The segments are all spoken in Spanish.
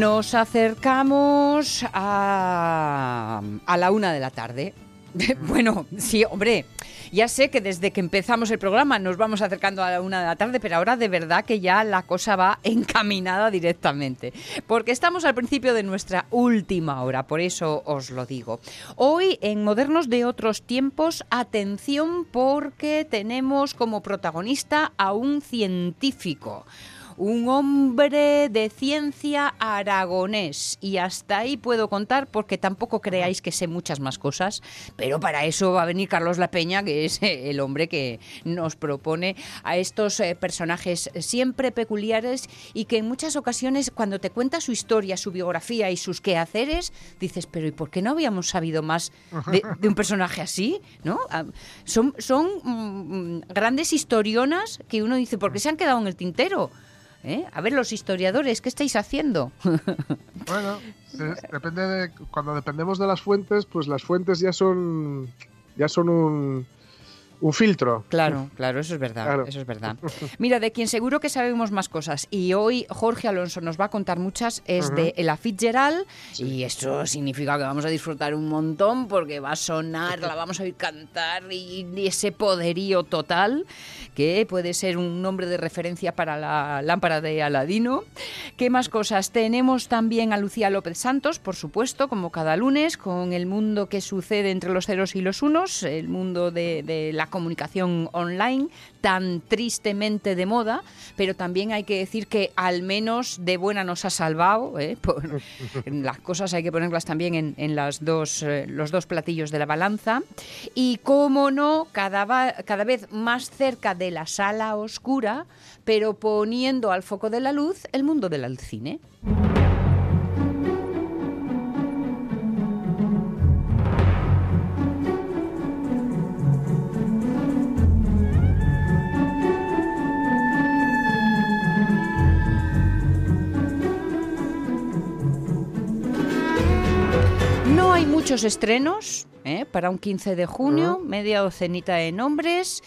Nos acercamos a, la una de la tarde. Bueno, sí, hombre, ya sé que desde que empezamos el programa nos vamos acercando a la una de la tarde, pero ahora de verdad que ya la cosa va encaminada directamente. Porque estamos al principio de nuestra última hora, por eso os lo digo. Hoy en Modernos de otros tiempos, atención porque tenemos como protagonista a un científico un hombre de ciencia aragonés. Y hasta ahí puedo contar porque tampoco creáis que sé muchas más cosas, pero para eso va a venir Carlos La Peña, que es eh, el hombre que nos propone a estos eh, personajes siempre peculiares y que en muchas ocasiones cuando te cuenta su historia, su biografía y sus quehaceres, dices, pero ¿y por qué no habíamos sabido más de, un personaje así? ¿no? Ah, Son, son mm, grandes historionas que uno dice, ¿por qué se han quedado en el tintero? ¿Eh? A ver, los historiadores, ¿qué estáis haciendo? Bueno, eh, depende de, cuando dependemos de las fuentes, pues las fuentes ya son ya son un, un filtro. Claro, claro, eso es verdad, Claro. eso es verdad. Mira, de quien seguro que sabemos más cosas y hoy Jorge Alonso nos va a contar muchas es de Ella Fitzgerald y esto significa que vamos a disfrutar un montón porque va a sonar, la vamos a oír cantar y, y ese poderío total que puede ser un nombre de referencia para la lámpara de Aladino. ¿Qué más cosas? Tenemos también a Lucía López Santos, por supuesto, como cada lunes, con el mundo que sucede entre los ceros y los unos, el mundo de, de la comunicación online, tan tristemente de moda, pero también hay que decir que al menos de buena nos ha salvado. ¿eh? Por- las cosas hay que ponerlas también en, las dos, eh, los dos platillos de la balanza. Y cómo no, cada, va- cada vez más cerca de la sala oscura, pero poniendo al foco de la luz el mundo del cine. Muchos estrenos ¿eh? para un 15 de junio, media docenita de nombres,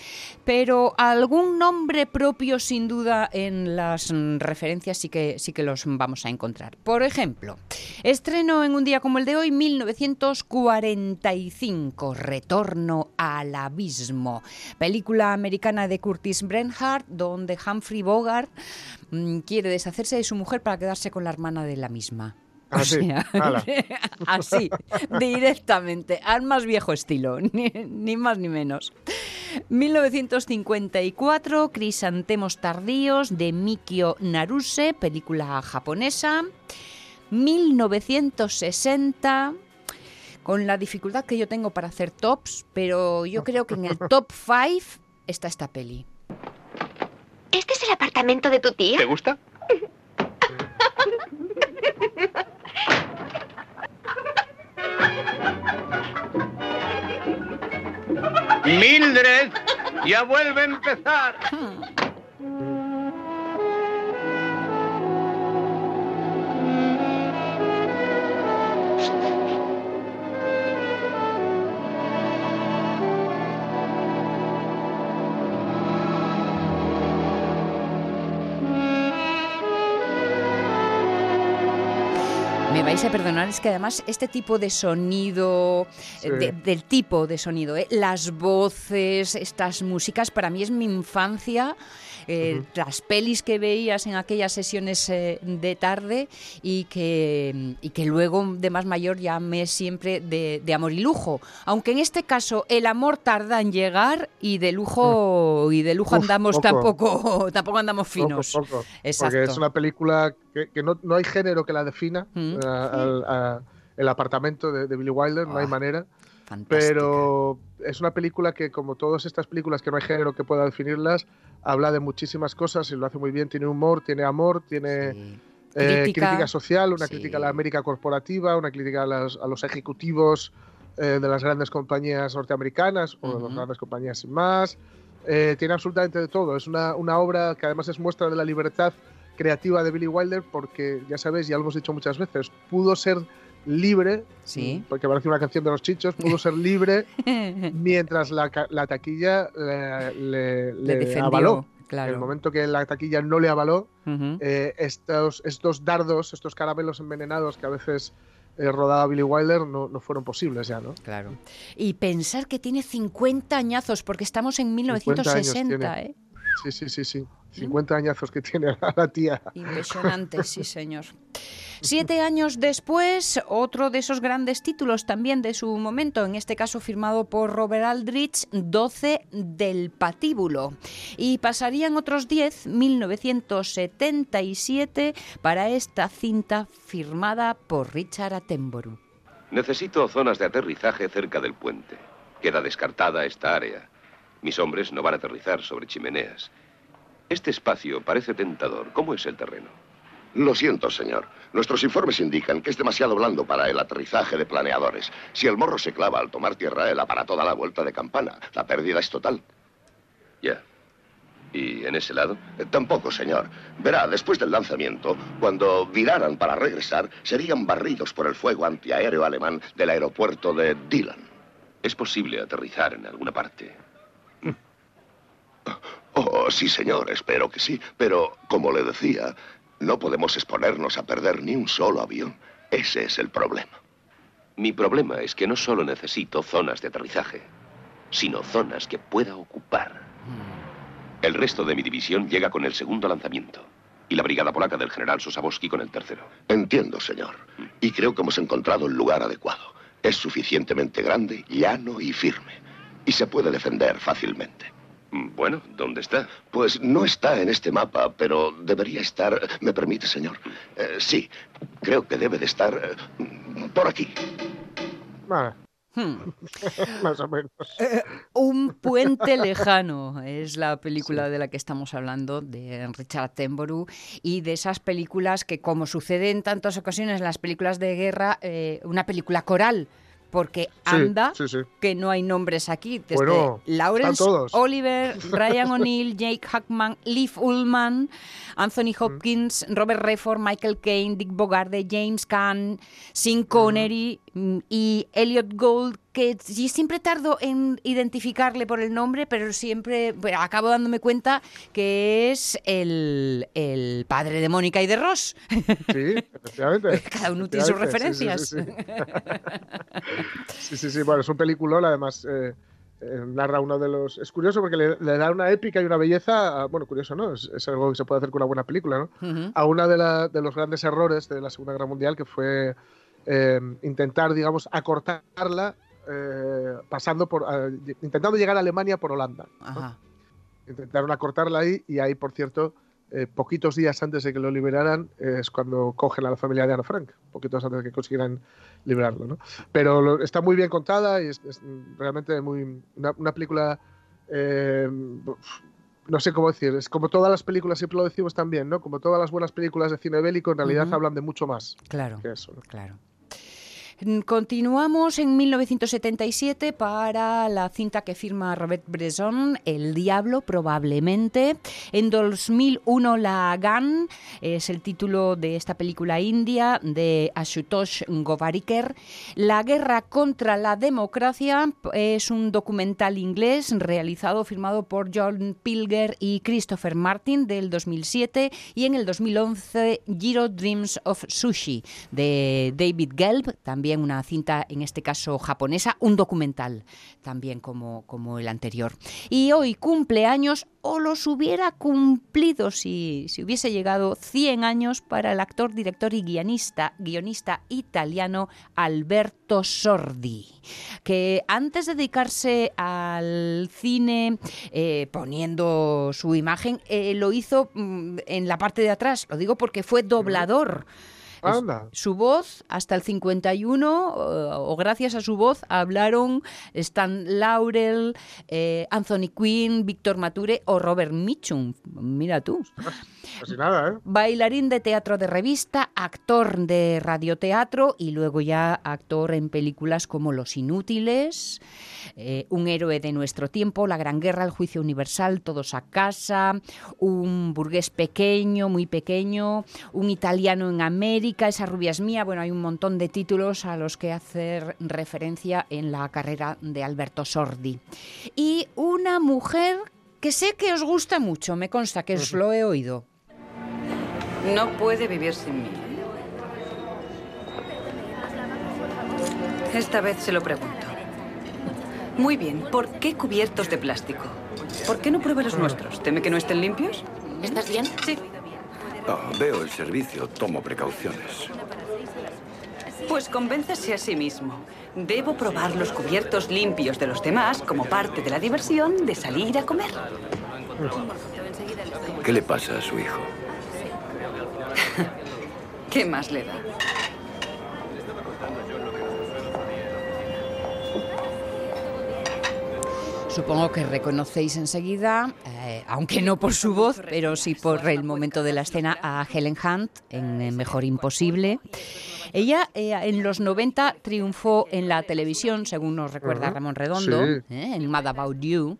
pero algún nombre propio sin duda en las referencias sí que, sí que los vamos a encontrar. Por ejemplo, estreno en un día como el de hoy, 1945, Retorno al Abismo, película americana de Curtis Brenhardt, donde Humphrey Bogart mm, quiere deshacerse de su mujer para quedarse con la hermana de la misma. O Así, sea, así, directamente, al más viejo estilo, ni, ni más ni menos. 1954, Crisantemos tardíos de Mikio Naruse, película japonesa. 1960, con la dificultad que yo tengo para hacer tops, pero yo creo que en el top 5 está esta peli. ¿Este es el apartamento de tu tía? ¿Te gusta? Mildred, ya vuelve a empezar. Vais a perdonar, es que además este tipo de sonido, Sí. eh, de- del tipo de sonido, eh, las voces, estas músicas, para mí es mi infancia eh, las pelis que veías en aquellas sesiones eh, de tarde y que, y que luego de más mayor llamé siempre de, de amor y lujo. Aunque en este caso el amor tarda en llegar y de lujo y de lujo Uf, andamos poco. tampoco tampoco andamos finos. poco. Exacto. Porque es una película que, que no, no hay género que la defina. Mm. eh, al- el apartamento de, de Billy Wilder, no hay Ah, manera. Fantástica. Pero es una película que, como todas estas películas que no hay género que pueda definirlas, habla de muchísimas cosas y lo hace muy bien. Tiene humor, tiene amor, tiene Sí. eh, Crítica. crítica social, una Sí. crítica a la América corporativa, una crítica a, las- a los ejecutivos eh, de las grandes compañías norteamericanas o de las grandes compañías sin más. Eh, tiene absolutamente de todo. Es una, una obra que además es muestra de la libertad creativa de Billy Wilder porque, ya sabéis, ya lo hemos dicho muchas veces, pudo ser libre, Sí. porque parece una canción de los chichos, pudo ser libre mientras la, taquilla le, le- Le avaló. claro. En el momento que la taquilla no le avaló, eh, estos, estos dardos, estos caramelos envenenados que a veces eh, rodaba Billy Wilder no, no fueron posibles ya, ¿no? Claro. Y pensar que tiene 50 añazos, porque estamos en 50 años 1960, tiene. ¿eh? Sí, sí, sí, sí. 50 añazos que tiene la, la tía. Impresionante, sí, señor. Siete años después, otro de esos grandes títulos también de su momento, en este caso firmado por Robert Aldrich, 12 del patíbulo. Y pasarían otros 10, 1977, para esta cinta firmada por Richard Attenborough. Necesito zonas de aterrizaje cerca del puente. Queda descartada esta área. Mis hombres no van a aterrizar sobre chimeneas. Este espacio parece tentador. ¿Cómo es el terreno? Lo siento, señor. Nuestros informes indican que es demasiado blando para el aterrizaje de planeadores. Si el morro se clava al tomar tierra, el aparato da la vuelta de campana. La pérdida es total. Ya. ¿Y en ese lado? Eh, Tampoco, señor. Verá, después del lanzamiento, cuando viraran para regresar, serían barridos por el fuego antiaéreo alemán del aeropuerto de Dylan. ¿Es posible aterrizar en alguna parte? Oh, sí, señor, espero que sí. Pero, como le decía, no podemos exponernos a perder ni un solo avión. Ese es el problema. Mi problema es que no solo necesito zonas de aterrizaje, sino zonas que pueda ocupar. El resto de mi división llega con el segundo lanzamiento y la brigada polaca del general Sosabowski con el tercero. Entiendo, señor. Y creo que hemos encontrado el lugar adecuado. Es suficientemente grande, llano y firme. Y se puede defender fácilmente. Bueno, ¿dónde está? Pues no está en este mapa, pero debería estar... ¿Me permite, señor? Eh, sí, creo que debe de estar eh, por aquí. Vale, Hmm. más o menos. Un puente lejano es la película de la que estamos hablando, de Richard Attenborough, y de esas películas que, como sucede en tantas ocasiones en las películas de guerra, eh, una película coral, porque anda sí, sí. que no hay nombres aquí. Desde Bueno, Lawrence. Oliver, Ryan O'Neill, Jake Hackman, Liv Ullman, Anthony Hopkins, Robert Redford, Michael Caine, Dick Bogarde, James Caan, Sean Connery mm, y Elliot Gould, que sí siempre tardo en identificarle por el nombre, pero siempre bueno, acabo dándome cuenta que es el, el padre de Mónica y de Ross. Sí, efectivamente. Cada uno tiene sus referencias. Sí, sí, sí. sí, sí, sí, bueno, es un peliculón, además eh, eh, narra uno de los... Es curioso porque le, le da una épica y una belleza, a- bueno, curioso, ¿no? Es, es algo que se puede hacer con una buena película, ¿no? A uno de, de los grandes errores de la Segunda Guerra Mundial, que fue eh, intentar, digamos, acortarla eh, pasando por... eh, intentando llegar a Alemania por Holanda. ¿no? Ajá. Intentaron acortarla ahí y ahí, por cierto, eh, poquitos días antes de que lo liberaran eh, es cuando cogen a la familia de Ana Frank, poquitos antes de que consiguieran liberarlo. ¿no? Pero lo- está muy bien contada y es, es realmente muy una, una película, eh, no sé cómo decir, es como todas las películas, siempre lo decimos también, ¿no? como todas las buenas películas de cine bélico, en realidad hablan de mucho más Claro. que eso. ¿no? Claro. Continuamos en 1977 para la cinta que firma Robert Bresson, El Diablo, probablemente. En 2001, La Gun es el título de esta película india de Ashutosh Govarikar. La guerra contra la democracia es un documental inglés realizado, firmado por John Pilger y Christopher Martin del 2007 y en el 2011 Giro Dreams of Sushi de David Gelb, también también una cinta, en este caso japonesa, un documental también como, como el anterior. Y hoy cumple años o los hubiera cumplido si, si hubiese llegado 100 años para el actor, director y guionista, guionista italiano Alberto Sordi, que antes de dedicarse al cine eh, poniendo su imagen, eh, lo hizo mm, en la parte de atrás, lo digo porque fue doblador. Anda. Su voz, hasta el 51, eh, o gracias a su voz, hablaron Stan Laurel, eh, Anthony Quinn, Víctor Mature o Robert Mitchum. Mira tú. Casi nada, ¿eh? Bailarín de teatro de revista, actor de radioteatro y luego ya actor en películas como Los Inútiles, eh, Un héroe de nuestro tiempo, La Gran Guerra, El Juicio Universal, Todos a casa, Un burgués pequeño, muy pequeño, Un italiano en América, Esa rubia es mía. Bueno, hay un montón de títulos a los que hacer referencia en la carrera de Alberto Sordi. Y una mujer que sé que os gusta mucho, me consta que os lo he oído. No puede vivir sin mí. Esta vez se lo pregunto. Muy bien, ¿por qué cubiertos de plástico? ¿Por qué no prueba los nuestros? ¿Teme que no estén limpios? ¿Estás bien? Sí. Veo el servicio, tomo precauciones. Pues convéncese a sí mismo. Debo probar los cubiertos limpios de los demás como parte de la diversión de salir a comer. ¿Qué le pasa a su hijo? ¿Qué más le da? Supongo que reconocéis enseguida, eh, aunque no por su voz, pero sí por el momento de la escena, a Helen Hunt en eh, Mejor Imposible. Ella eh, en los 90 triunfó en la televisión, según nos recuerda Ramón Redondo, sí. eh, en Mad About You.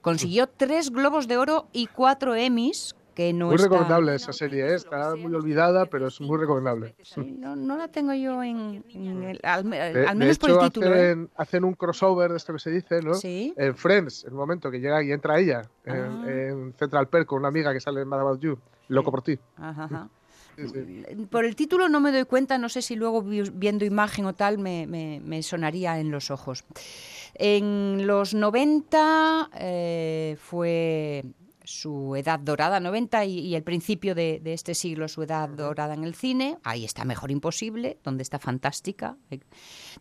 Consiguió tres Globos de Oro y cuatro Emmys, que no muy está- recomendable esa serie, ¿eh? está muy olvidada, pero es muy recomendable. Sí, no, no la tengo yo en, en el- al, me- De, al de menos por el título. ¿eh? hacen, un crossover de esto que se dice, ¿no? Sí. En Friends, el momento que llega y entra ella en, Ah. en Central Perk con una amiga que sale en Mad About You, loco por ti. Ajá, ajá. Sí, sí. Por el título no me doy cuenta, no sé si luego vi- viendo imagen o tal me, me- me sonaría en los ojos. En los 90 eh, fue su edad dorada, 90 y, y el principio de, de este siglo, su edad dorada en el cine. Ahí está Mejor Imposible, donde está fantástica. Eh,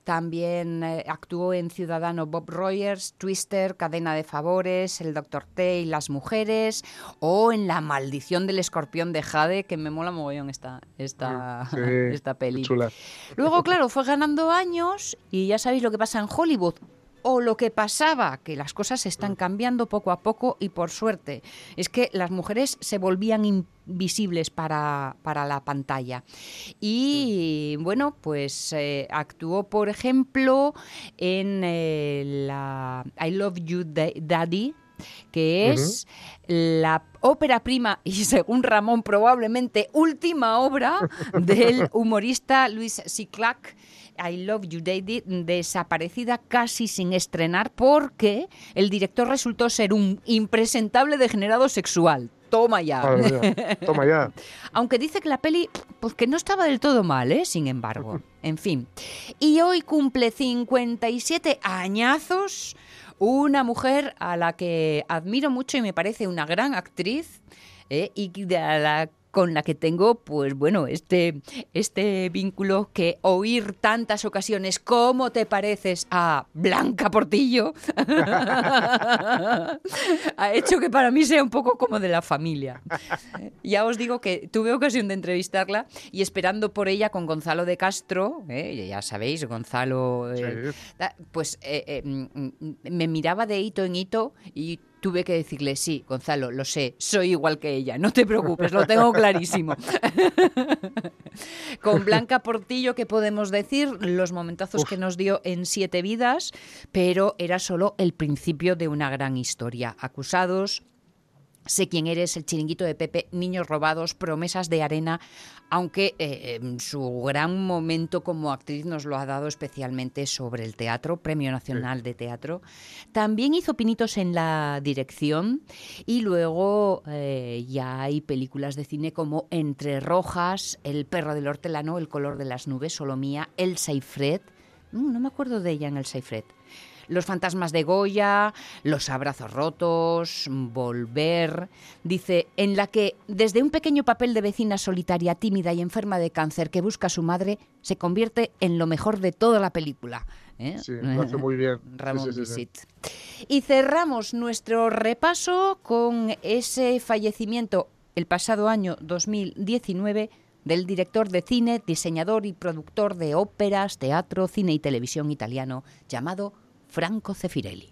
También eh, actuó en Ciudadano Bob Rogers, Twister, Cadena de Favores, El Doctor T y Las Mujeres, o en La Maldición del Escorpión de Jade, que me mola mogollón esta, esta, Sí, esta peli. chula. Luego, claro, fue ganando años y ya sabéis lo que pasa en Hollywood. O lo que pasaba, que las cosas están cambiando poco a poco y por suerte, es que las mujeres se volvían invisibles para, para la pantalla. Y bueno, pues eh, actuó, por ejemplo, en eh, la I Love You Da- Daddy, que es la ópera prima y según Ramón probablemente última obra del humorista Luis Ciclac. I Love You Daddy, desaparecida casi sin estrenar porque el director resultó ser un impresentable degenerado sexual. Toma ya. Toma ya. Aunque dice que la peli, pues que no estaba del todo mal, ¿eh? Sin embargo. En fin. Y hoy cumple 57 añazos una mujer a la que admiro mucho y me parece una gran actriz ¿eh? y de la- con la que tengo, pues bueno, este, este vínculo que oír tantas ocasiones, ¿cómo te pareces a Blanca Portillo? ha hecho que para mí sea un poco como de la familia. Ya os digo que tuve ocasión de entrevistarla y esperando por ella con Gonzalo de Castro, ¿eh? ya sabéis, Gonzalo, eh, pues eh, eh, mm, mm, me miraba de hito en hito y tuve que decirle, sí, Gonzalo, lo sé, soy igual que ella, no te preocupes, lo tengo clarísimo. Con Blanca Portillo, ¿qué podemos decir? Los momentazos que nos dio en Siete Vidas, pero era solo el principio de una gran historia. Acusados, Sé quién eres, El chiringuito de Pepe, Niños robados, Promesas de arena, aunque eh, em, su gran momento como actriz nos lo ha dado especialmente sobre el teatro, Premio Nacional de Teatro. También hizo pinitos en la dirección y luego eh, ya hay películas de cine como Entre Rojas, El perro del hortelano, El color de las nubes, Solomía, Elsa y Fred. Mm, no me acuerdo de ella en Elsa y Fred. Los fantasmas de Goya, Los abrazos rotos, Volver. Dice, en la que desde un pequeño papel de vecina solitaria, tímida y enferma de cáncer que busca a su madre, se convierte en lo mejor de toda la película. ¿eh? Sí, lo hace muy bien. Ramón Sí, sí. Y cerramos nuestro repaso con ese fallecimiento el pasado año 2019 del director de cine, diseñador y productor de óperas, teatro, cine y televisión italiano llamado Franco Zeffirelli.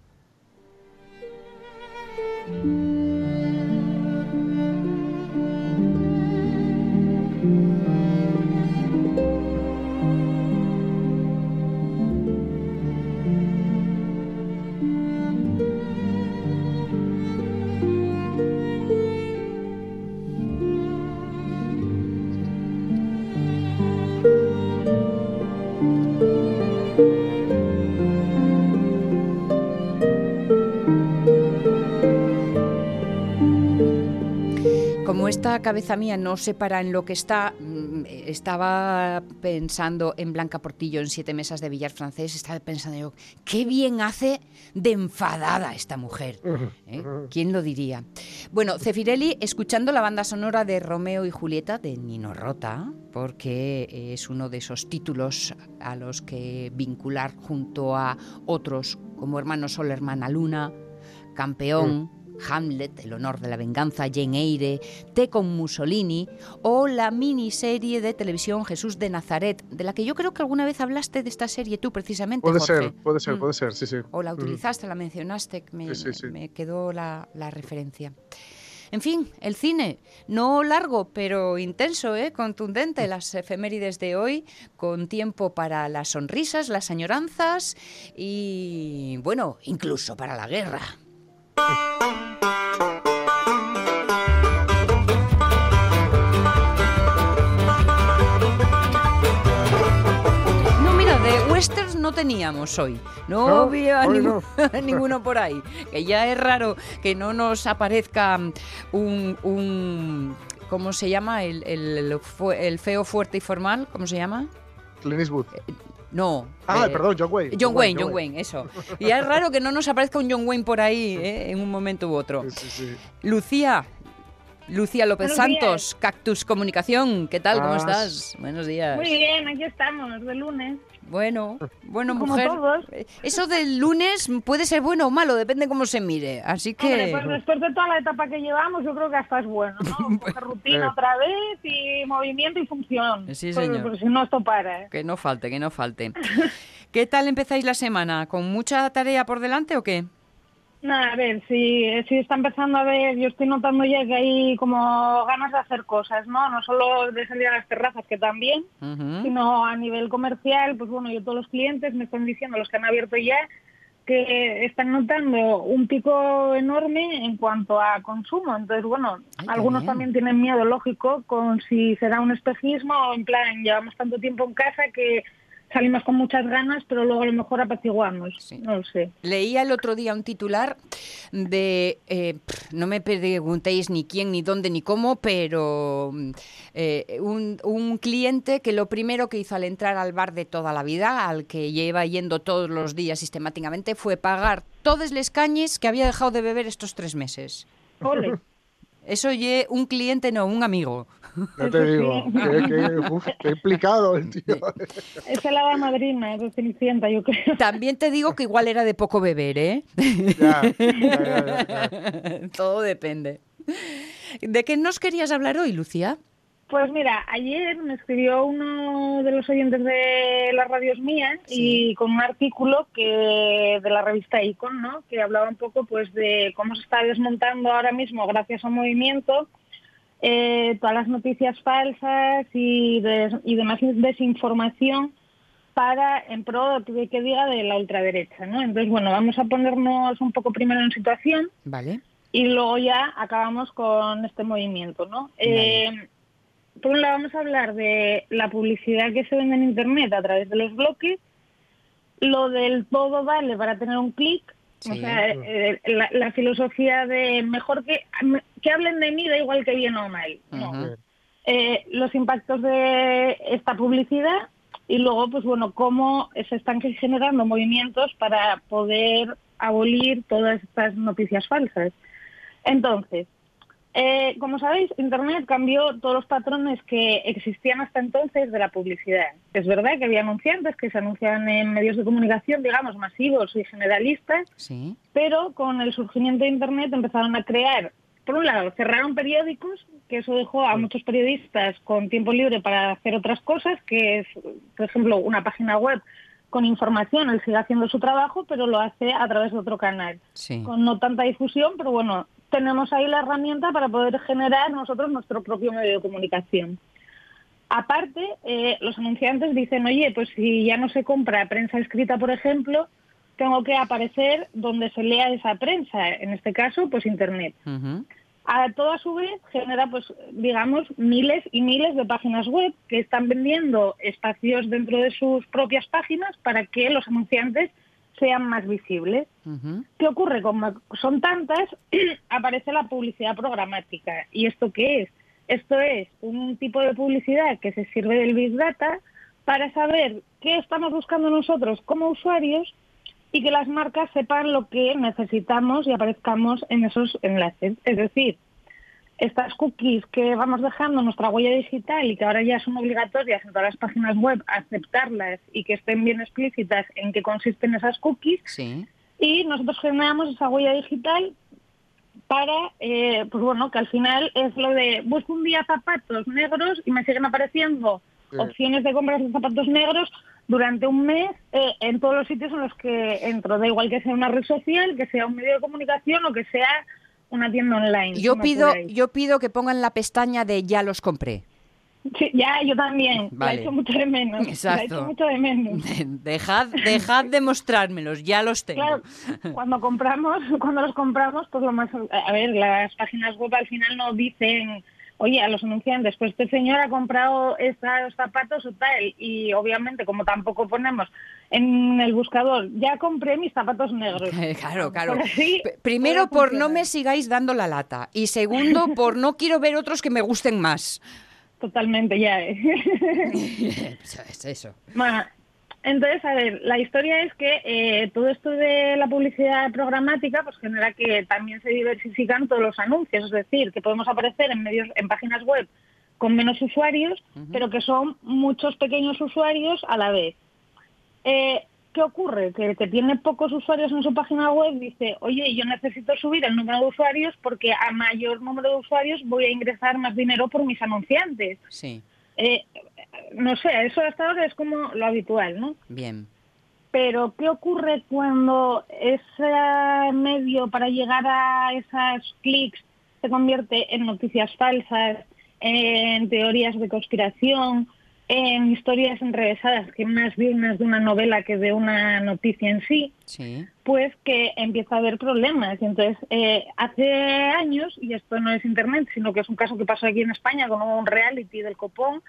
Como esta cabeza mía no se para en lo que está, mm, estaba pensando en Blanca Portillo en Siete Mesas de Villar Francés, estaba pensando yo, qué bien hace de enfadada esta mujer. ¿eh? ¿Quién lo diría? Bueno, Cefirelli, escuchando la banda sonora de Romeo y Julieta de Nino Rota, porque es uno de esos títulos a los que vincular junto a otros como Hermano Sol, Hermana Luna, Campeón. Hamlet, El honor de la venganza, Jane Eyre, Té con Mussolini o la miniserie de televisión Jesús de Nazaret, de la que yo creo que alguna vez hablaste de esta serie tú precisamente. Puede Jorge. ser, puede ser, Mm. puede ser, sí, sí. O la Mm. utilizaste, la mencionaste, que me, Sí, sí, sí. me- me quedó la, la referencia. En fin, el cine, no largo, pero intenso, ¿eh? contundente, las efemérides de hoy, con tiempo para las sonrisas, las añoranzas y, bueno, incluso para la guerra. No, mira, de westerns no teníamos hoy. No, No, había hoy ningún- no. ninguno por ahí. Que ya es raro que no nos aparezca un... un ¿Cómo se llama? El, el feo, fuerte y formal. ¿Cómo se llama? Clint Eastwood. No. Ah, eh, perdón, John Wayne. John Wayne, John Wayne, eso. Y es raro que no nos aparezca un John Wayne por ahí ¿eh? en un momento u otro. Sí, sí, sí. Lucía, Lucía López Buenos días. Santos, Cactus Comunicación, ¿qué tal? ¿Cómo Ah, estás? Buenos días. Muy bien, aquí estamos, de lunes. Bueno, bueno, Como mujer. todos. eh, Eso del lunes puede ser bueno o malo, depende cómo se mire. Así Hombre, que. pues después de toda la etapa que llevamos, yo creo que hasta es bueno, ¿no? Rutina otra vez y movimiento y función. Sí, Porque- señor. Porque si no, esto para, ¿eh? Que no falte, que no falte. ¿Qué tal empezáis la semana? ¿Con mucha tarea por delante o qué? Nada, a ver, si, si está empezando a ver, yo estoy notando ya que hay como ganas de hacer cosas, ¿no? No solo de salir a las terrazas, que también, sino a nivel comercial, pues bueno, yo todos los clientes me están diciendo, los que han abierto ya, que están notando un pico enorme en cuanto a consumo. Entonces, bueno, Ay, algunos bien. también tienen miedo, lógico, con si será un espejismo o en plan, llevamos tanto tiempo en casa que salimos con muchas ganas, pero luego a lo mejor apaciguamos. Sí. No lo sé. Leía el otro día un titular de, eh, no me preguntéis ni quién, ni dónde, ni cómo, pero eh, un, un cliente que lo primero que hizo al entrar al bar de toda la vida, al que lleva yendo todos los días sistemáticamente, fue pagar todos los cañes que había dejado de beber estos tres meses. Ole. Eso ye un cliente, no, un amigo. Ya te digo, que, que, uf, qué implicado el tío. Esa es la madrina, es de Cenicienta, yo creo. También te digo que igual era de poco beber, ¿eh? Ya, ya, ya, ya, ya. Todo depende. ¿De qué nos querías hablar hoy, Lucía? Pues mira, ayer me escribió uno de los oyentes de las radios mías y con un artículo que de la revista Icon, ¿no? Que hablaba un poco pues de cómo se está desmontando ahora mismo gracias a un movimiento eh, todas las noticias falsas y, de- y demás desinformación para en pro de que diga de la ultraderecha, ¿no? Entonces, bueno, vamos a ponernos un poco primero en situación Vale. y luego ya acabamos con este movimiento, ¿no? Eh, por un lado vamos a hablar de la publicidad que se vende en Internet a través de los bloques, lo del todo vale para tener un clic, o sea, eh, la, la filosofía de mejor que, que hablen de mí, da igual que bien o mal. No. Ujú. Eh, los impactos de esta publicidad y luego, pues bueno, cómo se están generando movimientos para poder abolir todas estas noticias falsas. Entonces, eh, como sabéis, Internet cambió todos los patrones que existían hasta entonces de la publicidad. Es verdad que había anunciantes que se anunciaban en medios de comunicación, digamos, masivos y generalistas, Sí. pero con el surgimiento de Internet empezaron a crear, por un lado, cerraron periódicos, que eso dejó a muchos periodistas con tiempo libre para hacer otras cosas, que es, por ejemplo, una página web con información, él sigue haciendo su trabajo, pero lo hace a través de otro canal, Sí. con no tanta difusión, pero bueno, tenemos ahí la herramienta para poder generar nosotros nuestro propio medio de comunicación. Aparte, eh, los anunciantes dicen, oye, pues si ya no se compra prensa escrita, por ejemplo, tengo que aparecer donde se lea esa prensa, en este caso, pues Internet. Ujú. A todo a su vez genera, pues, digamos, miles y miles de páginas web que están vendiendo espacios dentro de sus propias páginas para que los anunciantes sean más visibles. Ujú. ¿Qué ocurre? Como son tantas, aparece la publicidad programática. ¿Y esto qué es? Esto es un tipo de publicidad que se sirve del Big Data para saber qué estamos buscando nosotros como usuarios y que las marcas sepan lo que necesitamos y aparezcamos en esos enlaces. Es decir, estas cookies que vamos dejando en nuestra huella digital y que ahora ya son obligatorias en todas las páginas web aceptarlas y que estén bien explícitas en qué consisten esas cookies, Sí. y nosotros generamos esa huella digital para, eh, pues bueno, que al final es lo de busco un día zapatos negros y me siguen apareciendo Sí. opciones de compras de zapatos negros durante un mes eh, en todos los sitios en los que entro. Da igual que sea una red social, que sea un medio de comunicación o que sea una tienda online. Yo pido, yo pido que pongan la pestaña de ya los compré. Sí, ya, yo también. La Vale. he hecho mucho de menos. La he Exacto. hecho mucho de menos. Dejad, dejad de mostrármelos, ya los tengo. Claro, cuando compramos, cuando los compramos, pues lo más, a ver, las páginas web al final no dicen, oye, a los anunciantes, pues este señor ha comprado estos zapatos o tal, y obviamente como tampoco ponemos en el buscador, ya compré mis zapatos negros. Claro, claro. Por así P- Primero, por no me sigáis dando la lata. Y segundo, por no quiero ver otros que me gusten más. Totalmente, ya. ¿eh? es eso. Bueno, entonces, a ver, la historia es que eh, todo esto de la publicidad programática pues genera que también se diversifican todos los anuncios, es decir, que podemos aparecer en medios, en páginas web con menos usuarios, pero que son muchos pequeños usuarios a la vez. Eh, ¿Qué ocurre? Que el que tiene pocos usuarios en su página web dice, oye, yo necesito subir el número de usuarios porque a mayor número de usuarios voy a ingresar más dinero por mis anunciantes. Sí, Eh, no sé, eso hasta ahora es como lo habitual, ¿no? bien. Pero, ¿qué ocurre cuando ese medio para llegar a esos clics se convierte en noticias falsas, en teorías de conspiración, en historias enrevesadas, que más dignas de una novela que de una noticia en sí? Sí. pues que empieza a haber problemas. Y entonces, eh, hace años, y esto no es Internet, sino que es un caso que pasó aquí en España con un reality del Copón,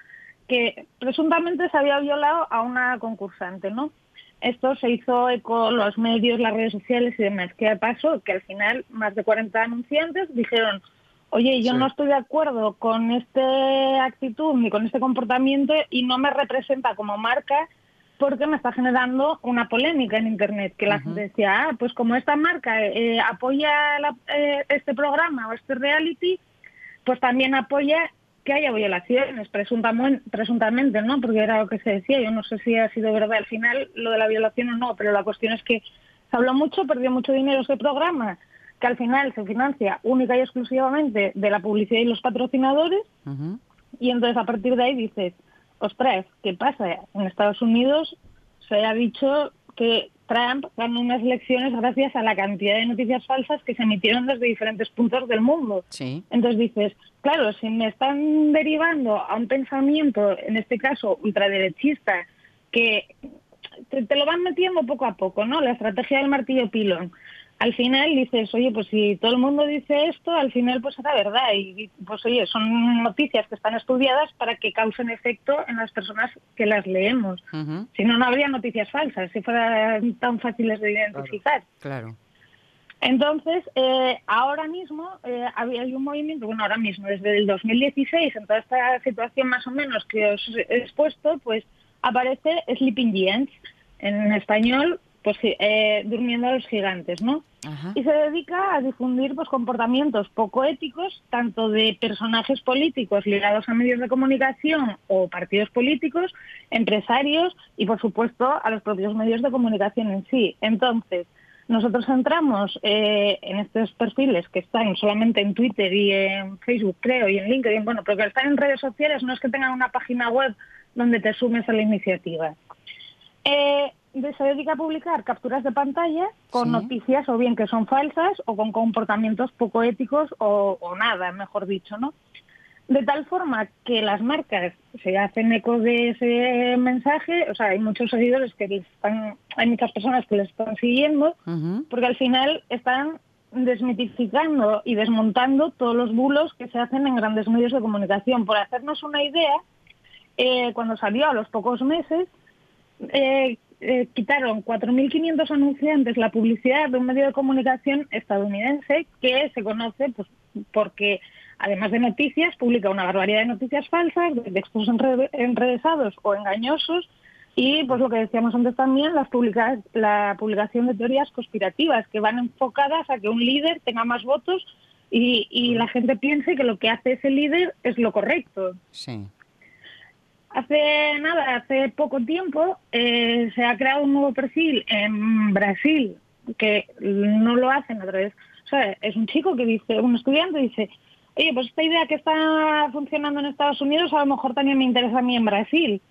que presuntamente se había violado a una concursante, ¿no? Esto se hizo eco los medios, las redes sociales y demás. ¿Qué pasó? Que al final más de 40 anunciantes dijeron, oye, yo Sí. no estoy de acuerdo con esta actitud ni con este comportamiento y no me representa como marca porque me está generando una polémica en Internet, que la gente decía, ah, pues como esta marca eh, apoya la- eh, este programa o este reality, pues también apoya que haya violaciones, presuntamente, presuntamente, ¿no? Porque era lo que se decía, yo no sé si ha sido verdad al final lo de la violación o no, pero la cuestión es que se habló mucho, perdió mucho dinero ese programa, que al final se financia única y exclusivamente de la publicidad y los patrocinadores, y entonces a partir de ahí dices, ostras, ¿qué pasa? En Estados Unidos se ha dicho que Trump ganó unas elecciones gracias a la cantidad de noticias falsas que se emitieron desde diferentes puntos del mundo. Sí. Entonces dices, claro, si me están derivando a un pensamiento, en este caso ultraderechista, que te, te lo van metiendo poco a poco, ¿no? La estrategia del martillo pilón. Al final dices, oye, pues si todo el mundo dice esto, al final pues será verdad. Y pues oye, son noticias que están estudiadas para que causen efecto en las personas que las leemos. Si no, no habría noticias falsas, si fueran tan fáciles de identificar. Claro. Entonces, eh, ahora mismo eh, había hay un movimiento, bueno, ahora mismo, desde el 2016, en toda esta situación más o menos que os he expuesto, pues aparece Sleeping Giants, en español, pues eh, durmiendo a los gigantes, ¿no? Y se dedica a difundir pues comportamientos poco éticos, tanto de personajes políticos ligados a medios de comunicación o partidos políticos, empresarios y, por supuesto, a los propios medios de comunicación en sí. Entonces, nosotros entramos eh, en estos perfiles que están solamente en Twitter y en Facebook, creo, y en LinkedIn. Bueno, porque están en redes sociales no es que tengan una página web donde te sumes a la iniciativa. Eh, se dedica a publicar capturas de pantalla con noticias o bien que son falsas o con comportamientos poco éticos o, o nada, mejor dicho, ¿no? de tal forma que las marcas se hacen eco de ese mensaje, o sea, hay muchos seguidores que están, hay muchas personas que les están siguiendo, porque al final están desmitificando y desmontando todos los bulos que se hacen en grandes medios de comunicación. Por hacernos una idea, eh, cuando salió a los pocos meses, eh, eh, quitaron 4.500 anunciantes la publicidad de un medio de comunicación estadounidense que se conoce pues, porque además de noticias, publica una barbaridad de noticias falsas, de textos enrevesados o engañosos y, pues lo que decíamos antes también, las la publicación de teorías conspirativas que van enfocadas a que un líder tenga más votos y, la gente piense que lo que hace ese líder es lo correcto. Sí. Hace nada, hace poco tiempo, eh, se ha creado un nuevo perfil en Brasil que no lo hacen a través, o sea, es un chico que dice, un estudiante dice, oye, pues esta idea que está funcionando en Estados Unidos a lo mejor también me interesa a mí en Brasil.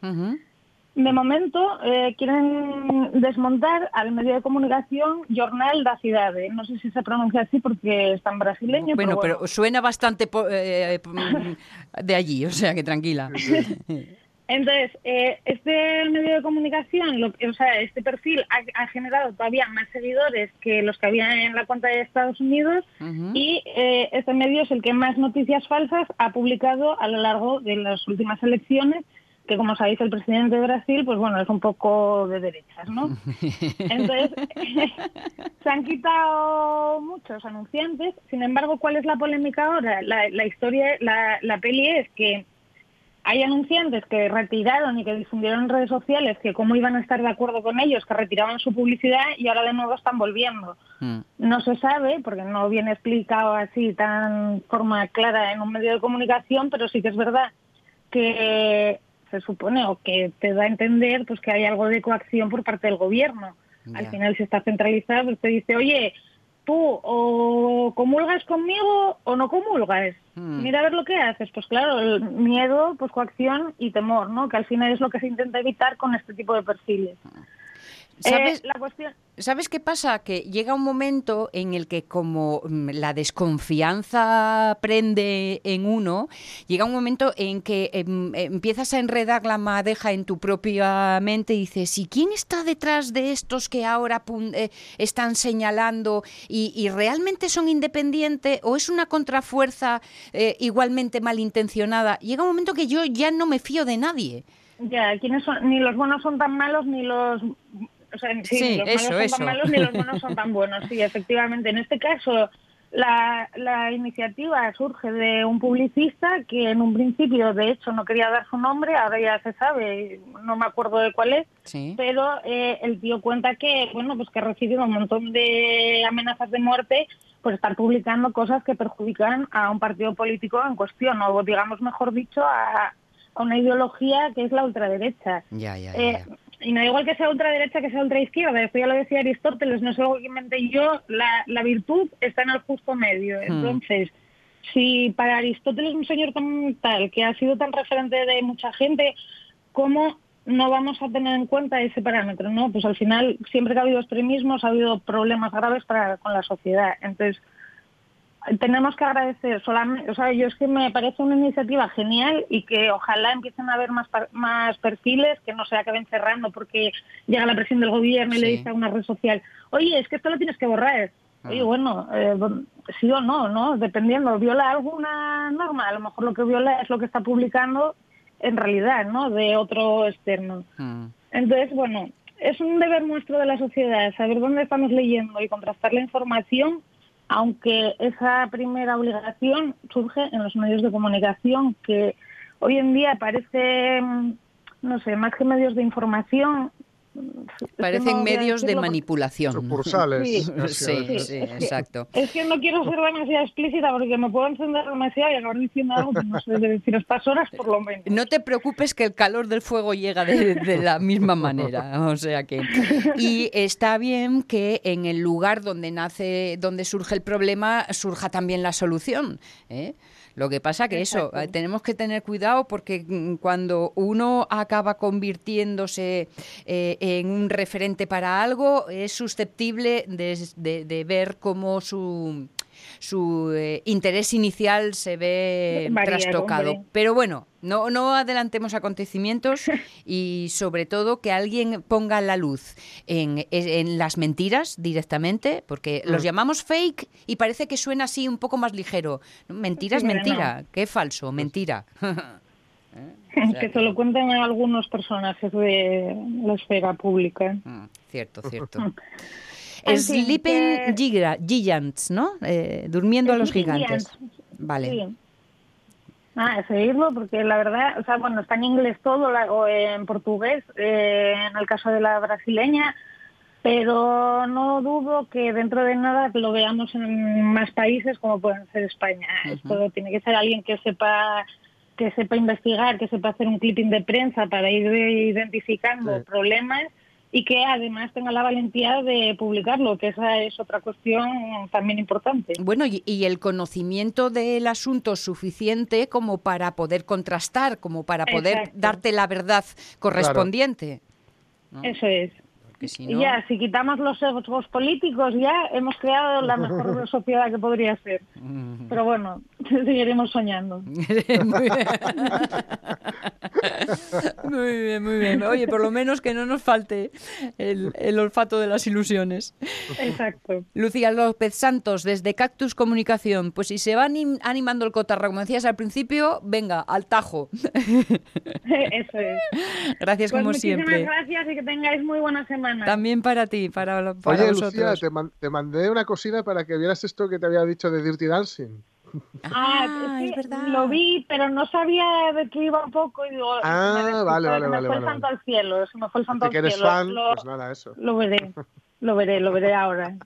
De momento eh, quieren desmontar al medio de comunicación Jornal da Cidade. No sé si se pronuncia así porque está en brasileño. Bueno, pero, suena bastante eh, de allí, o sea que tranquila. Entonces, eh, este medio de comunicación, lo, o sea, este perfil ha, generado todavía más seguidores que los que había en la cuenta de Estados Unidos y eh, este medio es el que más noticias falsas ha publicado a lo largo de las últimas elecciones que como sabéis el presidente de Brasil, pues bueno, es un poco de derechas, ¿no? Entonces, se han quitado muchos anunciantes, sin embargo, ¿cuál es la polémica ahora? La, la historia, la, la peli es que hay anunciantes que retiraron y que difundieron en redes sociales que cómo iban a estar de acuerdo con ellos, que retiraban su publicidad y ahora de nuevo están volviendo. Hmm. No se sabe, porque no viene explicado así tan forma clara en un medio de comunicación, pero sí que es verdad que se supone o que te da a entender pues que hay algo de coacción por parte del gobierno. Al final si está centralizado, pues te dice, oye, tú o comulgas conmigo o no comulgas. Hmm. Mira a ver lo que haces. Pues claro, el miedo, pues coacción y temor, ¿no? Que al final es lo que se intenta evitar con este tipo de perfiles. ¿Sabes? Eh, la cuestión... ¿Sabes qué pasa? Que llega un momento en el que como mm, la desconfianza prende en uno, llega un momento en que em, empiezas a enredar la madeja en tu propia mente y dices, ¿y quién está detrás de estos que ahora eh, están señalando y, realmente son independientes o es una contrafuerza eh, igualmente malintencionada? Llega un momento que yo ya no me fío de nadie. Ya, ¿quiénes son? Ni los buenos son tan malos ni los o sea, sí, los malos son tan malos ni los buenos son tan buenos. Sí, efectivamente. En este caso, la, la, iniciativa surge de un publicista que en un principio, de hecho, no quería dar su nombre, ahora ya se sabe, no me acuerdo de cuál es, pero eh, el tío cuenta que, bueno, pues que ha recibido un montón de amenazas de muerte por estar publicando cosas que perjudican a un partido político en cuestión, o digamos, mejor dicho, a, a una ideología que es la ultraderecha. Ya, ya, eh, y no igual que sea ultraderecha que sea ultraizquierda, esto ya lo decía Aristóteles, no es algo que inventé yo, la, la virtud está en el justo medio. Hmm. Entonces, si para Aristóteles un señor tan tal, que ha sido tan referente de mucha gente, ¿cómo no vamos a tener en cuenta ese parámetro? no Pues al final, siempre que ha habido extremismos, ha habido problemas graves para, con la sociedad. Entonces, tenemos que agradecer solamente, o sea, yo es que me parece una iniciativa genial y que ojalá empiecen a haber más más perfiles que no se acaben cerrando porque llega la presión del gobierno y le dice a una red social, oye, es que esto lo tienes que borrar. oye, bueno, eh, sí o no, ¿no? Dependiendo, viola alguna norma, a lo mejor lo que viola es lo que está publicando en realidad, ¿no? De otro externo. Entonces, bueno, es un deber nuestro de la sociedad saber dónde estamos leyendo y contrastar la información, aunque esa primera obligación surge en los medios de comunicación que hoy en día parece, mm, no sé, más que medios de información, Parecen medios de manipulación. Sucursales. Sí, sí, exacto. Es que no quiero ser demasiado explícita porque me puedo encender demasiado y acabar diciendo algo que no sé decir estas horas por lo menos. No te preocupes que el calor del fuego llega de, la misma manera, o sea que y está bien que en el lugar donde nace, donde surge el problema, surja también la solución. ¿eh? Lo que pasa que eso, eh, tenemos que tener cuidado porque mm, cuando uno acaba convirtiéndose eh, en un referente para algo, es susceptible de ver cómo su su eh, interés inicial se ve trastocado. Pero bueno, no, no adelantemos acontecimientos y sobre todo que alguien ponga la luz en, las mentiras directamente, porque los mm. llamamos fake y parece que suena así un poco más ligero. Mentira es mentira, qué falso, mentira. que se lo cuenten a algunos personajes de la esfera pública. Mm, cierto, cierto. Sleeping Giants, ¿no? Eh, durmiendo a los gigantes. Vale. Sí. Ah, seguirlo, porque la verdad, o sea, bueno, está en inglés todo o en portugués, eh, en el caso de la brasileña, pero no dudo que dentro de nada lo veamos en más países como pueden ser España. Esto tiene que ser alguien que sepa que sepa investigar, que sepa hacer un clipping de prensa para ir identificando problemas y que además tenga la valentía de publicarlo, que esa es otra cuestión también importante. Bueno, y, el conocimiento del asunto suficiente como para poder contrastar, como para poder darte la verdad correspondiente. Eso es. Ya, si quitamos los egos políticos, ya hemos creado la mejor sociedad que podría ser. Pero bueno, seguiremos soñando. muy bien, muy bien. Oye, por lo menos que no nos falte el, olfato de las ilusiones. Exacto. Lucía López Santos, desde Cactus Comunicación. Pues si se va animando el cotarra, como decías al principio, venga, al tajo. Eso es. Gracias pues como siempre. gracias y que tengáis muy buena semana. También para ti, para, para Oye, Lucía, te, mandé una cocina para que vieras esto que te había dicho de Dirty Dancing. Ah, es verdad. Lo vi, pero no sabía de qué iba un poco. Y digo, ah, vale, vale, vale. Me fue el santo al cielo, se me fue el santo al cielo. eres fan, pues nada, eso. Lo veré, lo veré, lo veré ahora.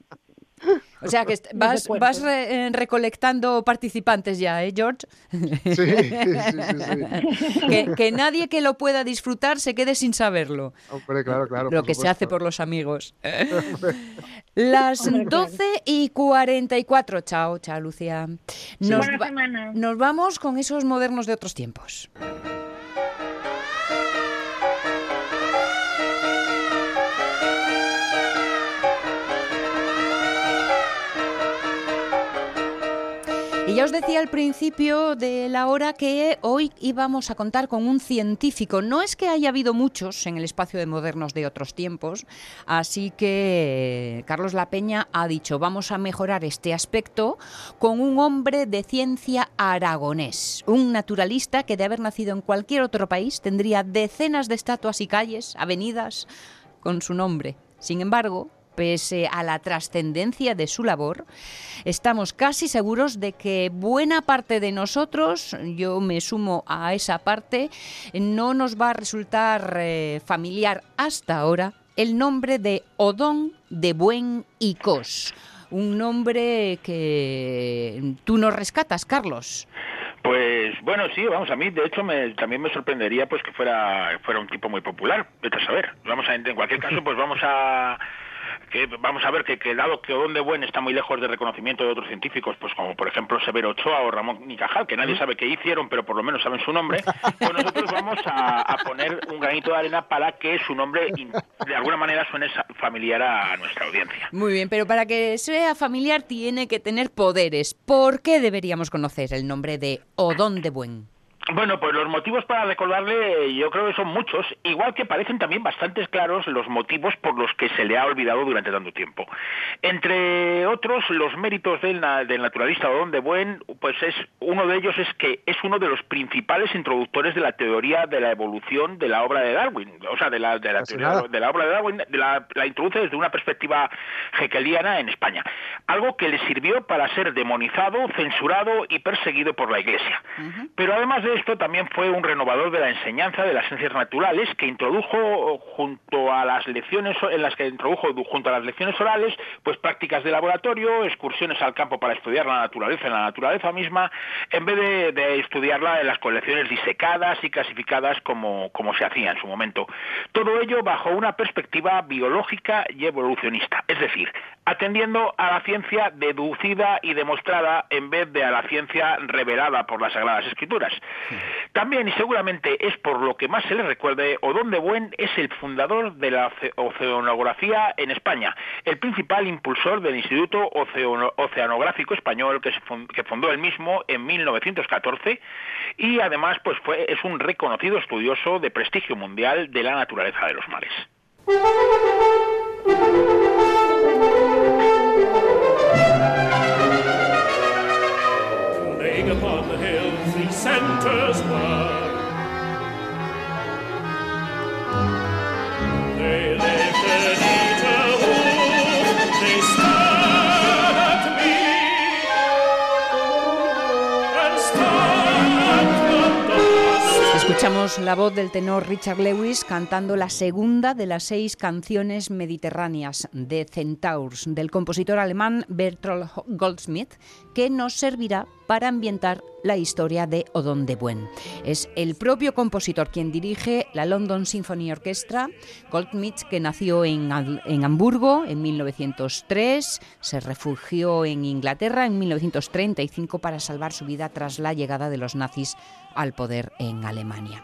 O sea que vas, vas eh, recolectando participantes ya, ¿eh, George? Sí, sí, sí. que, nadie que lo pueda disfrutar se quede sin saberlo. Hombre, claro, claro. Lo que se hace por los amigos. Las 12 y 44. Chao, chao, Lucía. Nos, nos vamos con esos modernos de otros tiempos. Ya os decía al principio de la hora que hoy íbamos a contar con un científico. No es que haya habido muchos en el espacio de modernos de otros tiempos, así que Carlos La Peña ha dicho, vamos a mejorar este aspecto con un hombre de ciencia aragonés, un naturalista que de haber nacido en cualquier otro país tendría decenas de estatuas y calles, avenidas con su nombre. Sin embargo, pese a la trascendencia de su labor, estamos casi seguros de que buena parte de nosotros, yo me sumo a esa parte, no nos va a resultar eh, familiar hasta ahora el nombre de Odón de Buen y Cos. Un nombre que tú nos rescatas, Carlos. Pues bueno, sí, vamos, a mí de hecho me, también me sorprendería pues que fuera fuera un tipo muy popular, vete a saber. Vamos a, en cualquier caso, pues vamos a que vamos a ver que, que dado que Odón de Buen está muy lejos de reconocimiento de otros científicos, pues como por ejemplo Severo Ochoa o Ramón Nicajal, que nadie sabe qué hicieron, pero por lo menos saben su nombre, pues nosotros vamos a, poner un granito de arena para que su nombre de alguna manera suene familiar a nuestra audiencia. Muy bien, pero para que sea familiar tiene que tener poderes. ¿Por qué deberíamos conocer el nombre de Odón de Buen? Bueno, pues los motivos para recordarle yo creo que son muchos, igual que parecen también bastante claros los motivos por los que se le ha olvidado durante tanto tiempo. Entre otros, los méritos del, del naturalista Odón de Buen, pues es uno de ellos es que es uno de los principales introductores de la teoría de la evolución de la obra de Darwin, o sea, de la, de la, teoría, de la obra de Darwin, de la, la introduce desde una perspectiva hegeliana en España, algo que le sirvió para ser demonizado, censurado y perseguido por la Iglesia. Pero además de esto también fue un renovador de la enseñanza de las ciencias naturales que introdujo junto a las lecciones en las que introdujo junto a las lecciones orales pues prácticas de laboratorio, excursiones al campo para estudiar la naturaleza en la naturaleza misma en vez de, de estudiarla en las colecciones disecadas y clasificadas como, como se hacía en su momento. Todo ello bajo una perspectiva biológica y evolucionista, es decir, atendiendo a la ciencia deducida y demostrada en vez de a la ciencia revelada por las Sagradas Escrituras. También, y seguramente es por lo que más se le recuerde, Odón de Buen es el fundador de la oceanografía en España, el principal impulsor del Instituto Oceanográfico Español que, que fundó él mismo en 1914 y además pues fue, es un reconocido estudioso de prestigio mundial de la naturaleza de los mares. Escuchamos la voz del tenor Richard Lewis cantando la segunda de las seis canciones mediterráneas de Centaurs del compositor alemán Bertolt Goldsmith, que nos servirá para ambientar la historia de Odón de Buen. Es el propio compositor quien dirige la London Symphony Orchestra, Goldsmith, que nació en, en Hamburgo en 1903, se refugió en Inglaterra en 1935 para salvar su vida tras la llegada de los nazis al poder en Alemania.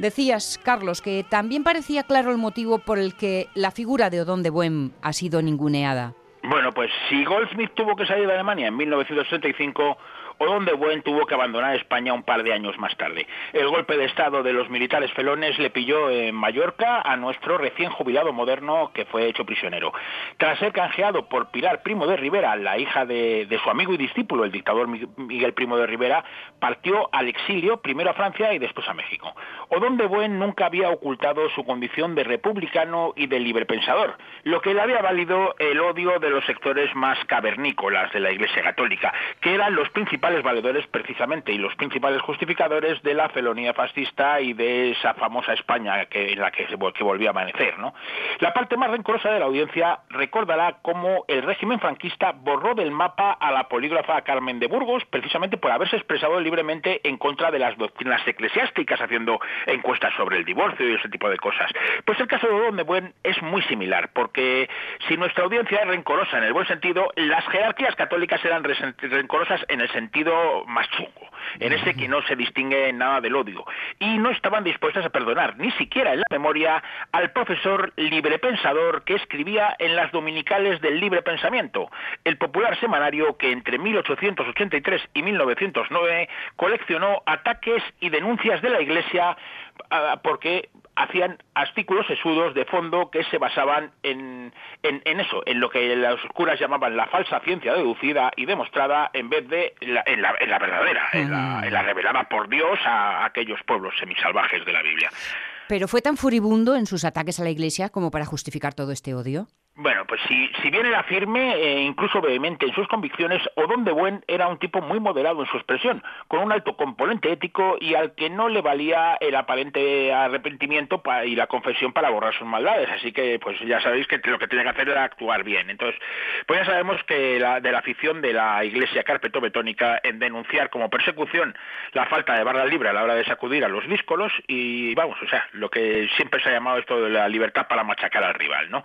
Decías, Carlos, que también parecía claro el motivo por el que la figura de Odón de Buen ha sido ninguneada. Bueno, pues si Goldsmith tuvo que salir de Alemania en 1935, Odón de Buen tuvo que abandonar España un par de años más tarde. El golpe de Estado de los militares felones le pilló en Mallorca a nuestro recién jubilado moderno que fue hecho prisionero. Tras ser canjeado por Pilar Primo de Rivera, la hija de, de su amigo y discípulo, el dictador Miguel Primo de Rivera, partió al exilio, primero a Francia y después a México. Odón de Buen nunca había ocultado su condición de republicano y de librepensador, lo que le había valido el odio de los sectores más cavernícolas de la Iglesia Católica, que eran los principales valedores precisamente y los principales justificadores de la felonía fascista y de esa famosa España en la que, que volvió a amanecer. ¿no? La parte más rencorosa de la audiencia recordará cómo el régimen franquista borró del mapa a la polígrafa Carmen de Burgos precisamente por haberse expresado libremente en contra de las doctrinas eclesiásticas haciendo encuestas sobre el divorcio y ese tipo de cosas. Pues el caso de Don Buen es muy similar porque si nuestra audiencia es rencorosa en el buen sentido, las jerarquías católicas eran rencorosas en el sentido más chungo, en ese que no se distingue nada del odio, y no estaban dispuestas a perdonar, ni siquiera en la memoria, al profesor librepensador que escribía en las dominicales del libre pensamiento, el popular semanario que entre 1883 y 1909 coleccionó ataques y denuncias de la Iglesia ah, porque hacían artículos sesudos de fondo que se basaban en, en, eso, en lo que los curas llamaban la falsa ciencia deducida y demostrada en vez de la, en, la, en la verdadera, en la, en la revelada por Dios a aquellos pueblos semisalvajes de la Biblia. ¿Pero fue tan furibundo en sus ataques a la Iglesia como para justificar todo este odio? Bueno, pues si, si bien era firme e incluso vehemente en sus convicciones, Odón de Buen era un tipo muy moderado en su expresión, con un alto componente ético y al que no le valía el aparente arrepentimiento y la confesión para borrar sus maldades. Así que, pues ya sabéis que lo que tenía que hacer era actuar bien. Entonces, pues ya sabemos que la, de la afición de la Iglesia carpetobetónica en denunciar como persecución la falta de barra libre a la hora de sacudir a los díscolos y, vamos, o sea, lo que siempre se ha llamado esto de la libertad para machacar al rival, ¿no?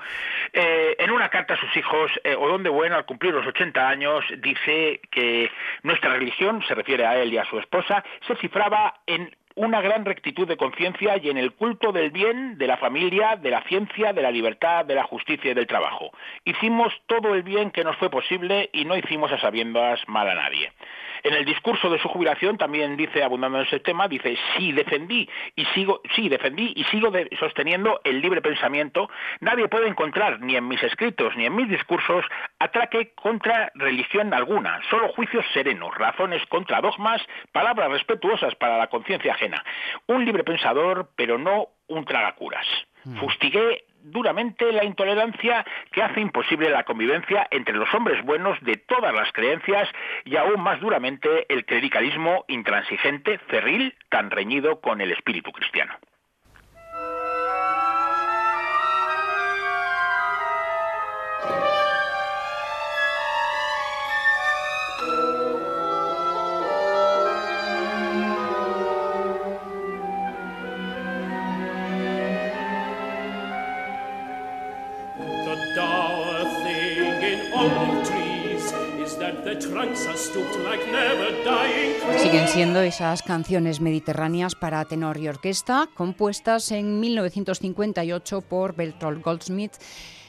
Eh, en una carta a sus hijos, eh, Odón de Bueno, al cumplir los 80 años, dice que nuestra religión, se refiere a él y a su esposa, se cifraba en una gran rectitud de conciencia y en el culto del bien, de la familia, de la ciencia, de la libertad, de la justicia y del trabajo. Hicimos todo el bien que nos fue posible y no hicimos a sabiendas mal a nadie. En el discurso de su jubilación también dice, abundando en ese tema, dice, sí, defendí y sigo, sí, defendí y sigo sosteniendo el libre pensamiento, nadie puede encontrar ni en mis escritos ni en mis discursos atraque contra religión alguna, solo juicios serenos, razones contra dogmas, palabras respetuosas para la conciencia ajena. Un libre pensador, pero no un tragacuras. Mm. Fustigué duramente la intolerancia que hace imposible la convivencia entre los hombres buenos de todas las creencias y aún más duramente el clericalismo intransigente, cerril, tan reñido con el espíritu cristiano. Siguen siendo esas canciones mediterráneas para tenor y orquesta, compuestas en 1958 por Bertolt Goldsmith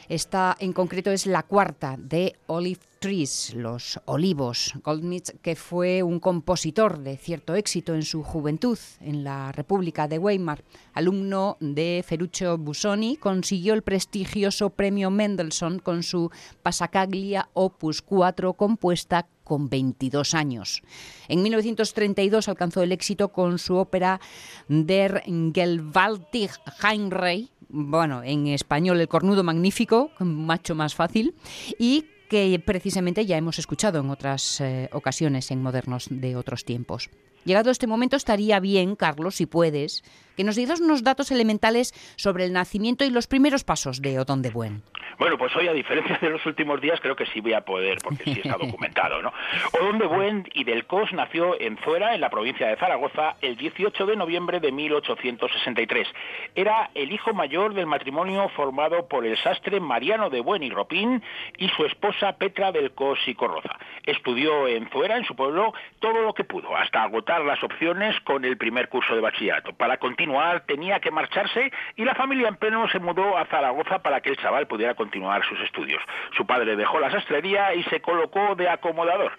esta en concreto es la cuarta de Olive Trees, los olivos. Goldsmith, que fue un compositor de cierto éxito en su juventud en la República de Weimar, alumno de Ferruccio Busoni, consiguió el prestigioso premio Mendelssohn con su Passacaglia Opus 4 compuesta con 22 años. En 1932 alcanzó el éxito con su ópera Der Gewaltig Heinrich, bueno, en español el cornudo magnífico, macho más fácil, y que precisamente ya hemos escuchado en otras eh, ocasiones en modernos de otros tiempos. Llegado este momento estaría bien, Carlos, si puedes, que nos dieras unos datos elementales sobre el nacimiento y los primeros pasos de Odón de Buen. Bueno, pues hoy, a diferencia de los últimos días, creo que sí voy a poder, porque sí está documentado, ¿no? Odón de Buen y del Cos nació en Zuera, en la provincia de Zaragoza, el 18 de noviembre de 1863. Era el hijo mayor del matrimonio formado por el sastre Mariano de Buen y Ropín y su esposa Petra del Cos y Corroza. Estudió en Zuera, en su pueblo, todo lo que pudo, hasta agotar las opciones con el primer curso de bachillerato. Para continuar tenía que marcharse y la familia en pleno se mudó a Zaragoza para que el chaval pudiera continuar sus estudios. Su padre dejó la sastrería y se colocó de acomodador.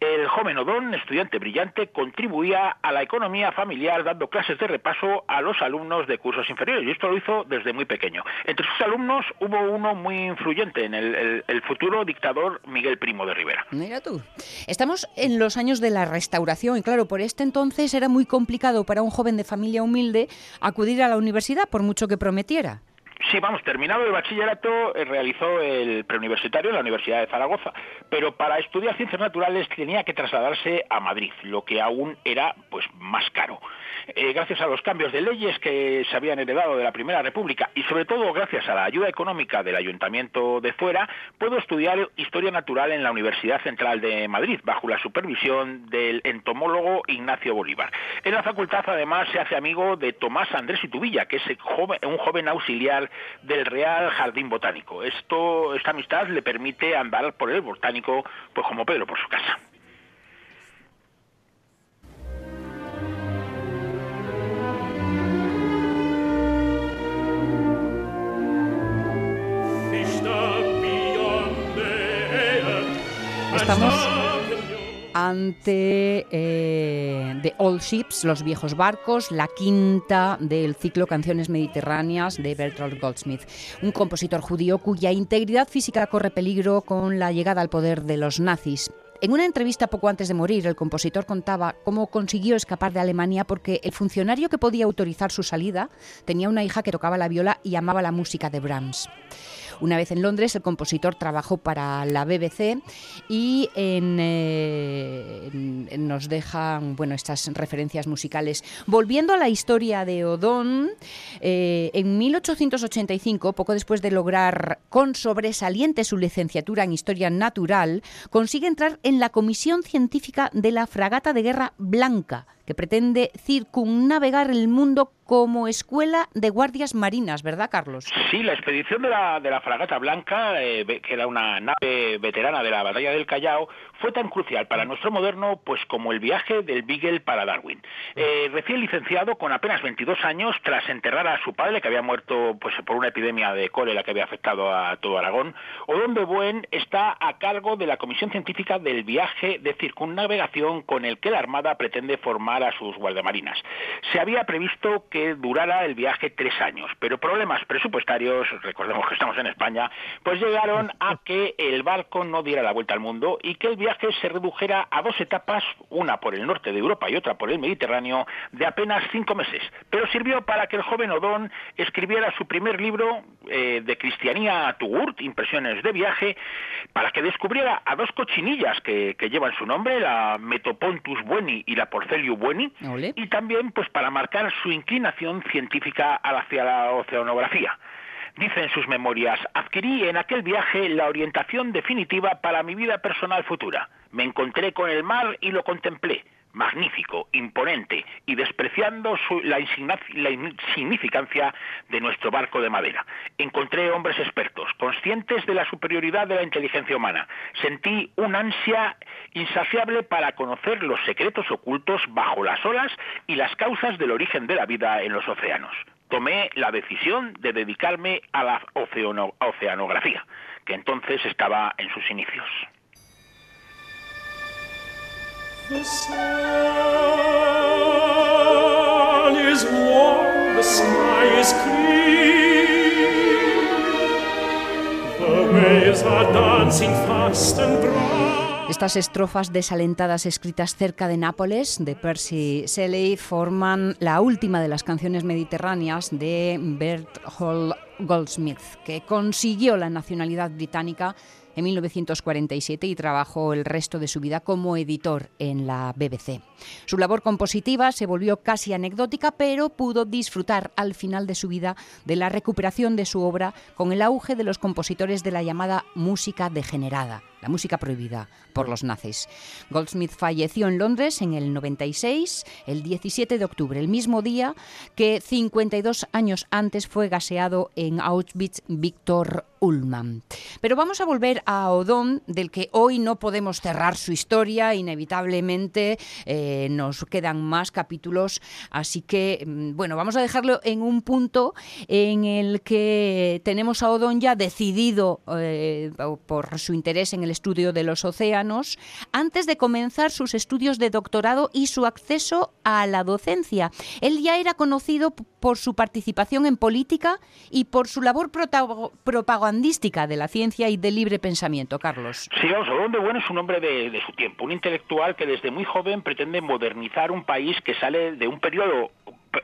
El joven Odón, estudiante brillante, contribuía a la economía familiar dando clases de repaso a los alumnos de cursos inferiores y esto lo hizo desde muy pequeño. Entre sus alumnos hubo uno muy influyente en el, el futuro dictador Miguel Primo de Rivera. Mira tú. Estamos en los años de la restauración y claro, por este entonces era muy complicado para un joven de familia humilde acudir a la universidad por mucho que prometiera. Sí, vamos, terminado el bachillerato, eh, realizó el preuniversitario en la Universidad de Zaragoza, pero para estudiar ciencias naturales tenía que trasladarse a Madrid, lo que aún era pues más caro. Eh, gracias a los cambios de leyes que se habían heredado de la Primera República y sobre todo gracias a la ayuda económica del Ayuntamiento de Fuera, puedo estudiar Historia Natural en la Universidad Central de Madrid, bajo la supervisión del entomólogo Ignacio Bolívar. En la facultad además se hace amigo de Tomás Andrés Itubilla, que es un joven auxiliar del Real Jardín Botánico. Esto, esta amistad le permite andar por el botánico pues como Pedro por su casa. Estamos ante eh, Old Ships, Los Viejos Barcos, la quinta del ciclo Canciones Mediterráneas de Bertolt Goldsmith, un compositor judío cuya integridad física corre peligro con la llegada al poder de los nazis. En una entrevista poco antes de morir, el compositor contaba cómo consiguió escapar de Alemania porque el funcionario que podía autorizar su salida tenía una hija que tocaba la viola y amaba la música de Brahms. Una vez en Londres, el compositor trabajó para la BBC y eh, nos dejan bueno, estas referencias musicales. Volviendo a la historia de Odón, eh, en 1885, poco después de lograr con sobresaliente su licenciatura en Historia Natural, consigue entrar en la Comisión Científica de la Fragata de Guerra Blanca que pretende circunnavegar el mundo como escuela de guardias marinas, ¿verdad, Carlos? Sí, la expedición de la, de la Fragata Blanca, eh, que era una nave veterana de la batalla del Callao, fue tan crucial para nuestro moderno pues como el viaje del Beagle para Darwin. Eh, recién licenciado con apenas 22 años, tras enterrar a su padre que había muerto pues por una epidemia de cólera que había afectado a todo Aragón, Odón de Buen está a cargo de la comisión científica del viaje de circunnavegación con el que la Armada pretende formar a sus guardiamarinas. Se había previsto que durara el viaje tres años, pero problemas presupuestarios, recordemos que estamos en España, pues llegaron a que el barco no diera la vuelta al mundo y que el viaje se redujera a dos etapas, una por el norte de Europa y otra por el Mediterráneo, de apenas cinco meses. Pero sirvió para que el joven Odón escribiera su primer libro eh, de Cristianía a Tugurt, Impresiones de viaje, para que descubriera a dos cochinillas que, que llevan su nombre, la Metopontus bueni y la Porcelio bueni, y también pues para marcar su inclinación científica hacia la oceanografía. Dice en sus memorias, adquirí en aquel viaje la orientación definitiva para mi vida personal futura. Me encontré con el mar y lo contemplé magnífico, imponente y despreciando la, insignificancia de nuestro barco de madera. Encontré hombres expertos, conscientes de la superioridad de la inteligencia humana. Sentí una ansia insaciable para conocer los secretos ocultos bajo las olas y las causas del origen de la vida en los océanos. Tomé la decisión de dedicarme a la oceanografía, que entonces estaba en sus inicios. The sun is warm, the sky is clear. The waves are dancing fast and bright. Estas estrofas desalentadas escritas cerca de Nápoles, de Percy Shelley, forman la última de las canciones mediterráneas de Berthold Goldsmith, que consiguió la nacionalidad británica en 1947 y trabajó el resto de su vida como editor en la BBC. Su labor compositiva se volvió casi anecdótica, pero pudo disfrutar al final de su vida de la recuperación de su obra con el auge de los compositores de la llamada música degenerada la música prohibida por los nazis. Goldsmith falleció en Londres en el 96, el 17 de octubre, el mismo día que 52 años antes fue gaseado en Auschwitz Víctor Ullmann. Pero vamos a volver a Odón, del que hoy no podemos cerrar su historia, inevitablemente eh, nos quedan más capítulos, así que mm, bueno, vamos a dejarlo en un punto en el que tenemos a Odón ya decidido eh, por su interés en el estudio de los océanos antes de comenzar sus estudios de doctorado y su acceso a la docencia. Él ya era conocido por su participación en política y por su labor propagandística de la ciencia y del libre pensamiento, Carlos. Sí, de Bueno es un hombre de, de su tiempo, un intelectual que desde muy joven pretende modernizar un país que sale de un periodo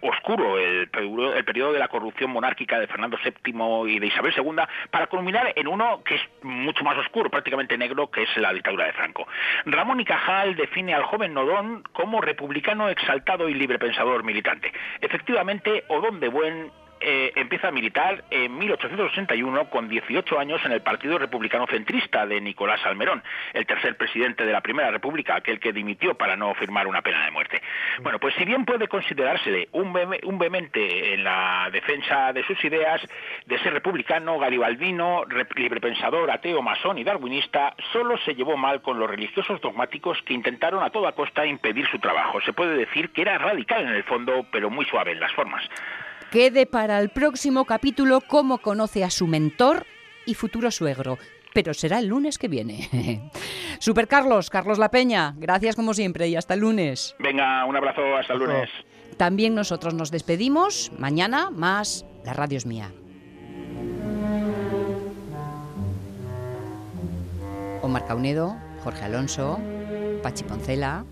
oscuro el, el periodo de la corrupción monárquica de Fernando VII y de Isabel II para culminar en uno que es mucho más oscuro, prácticamente negro, que es la dictadura de Franco. Ramón y Cajal define al joven Odón como republicano exaltado y librepensador militante. Efectivamente, Odón de Buen eh, empieza a militar en 1861 con 18 años en el Partido Republicano Centrista de Nicolás Almerón, el tercer presidente de la Primera República, aquel que dimitió para no firmar una pena de muerte. Bueno, pues si bien puede considerársele un, un vehemente en la defensa de sus ideas, de ser republicano, garibaldino, librepensador, ateo, masón y darwinista, solo se llevó mal con los religiosos dogmáticos que intentaron a toda costa impedir su trabajo. Se puede decir que era radical en el fondo, pero muy suave en las formas. Quede para el próximo capítulo cómo conoce a su mentor y futuro suegro. Pero será el lunes que viene. Super Carlos, Carlos La Peña, gracias como siempre y hasta el lunes. Venga, un abrazo, hasta el lunes. También nosotros nos despedimos. Mañana más La Radio es mía. Omar Caunedo, Jorge Alonso, Pachi Poncela,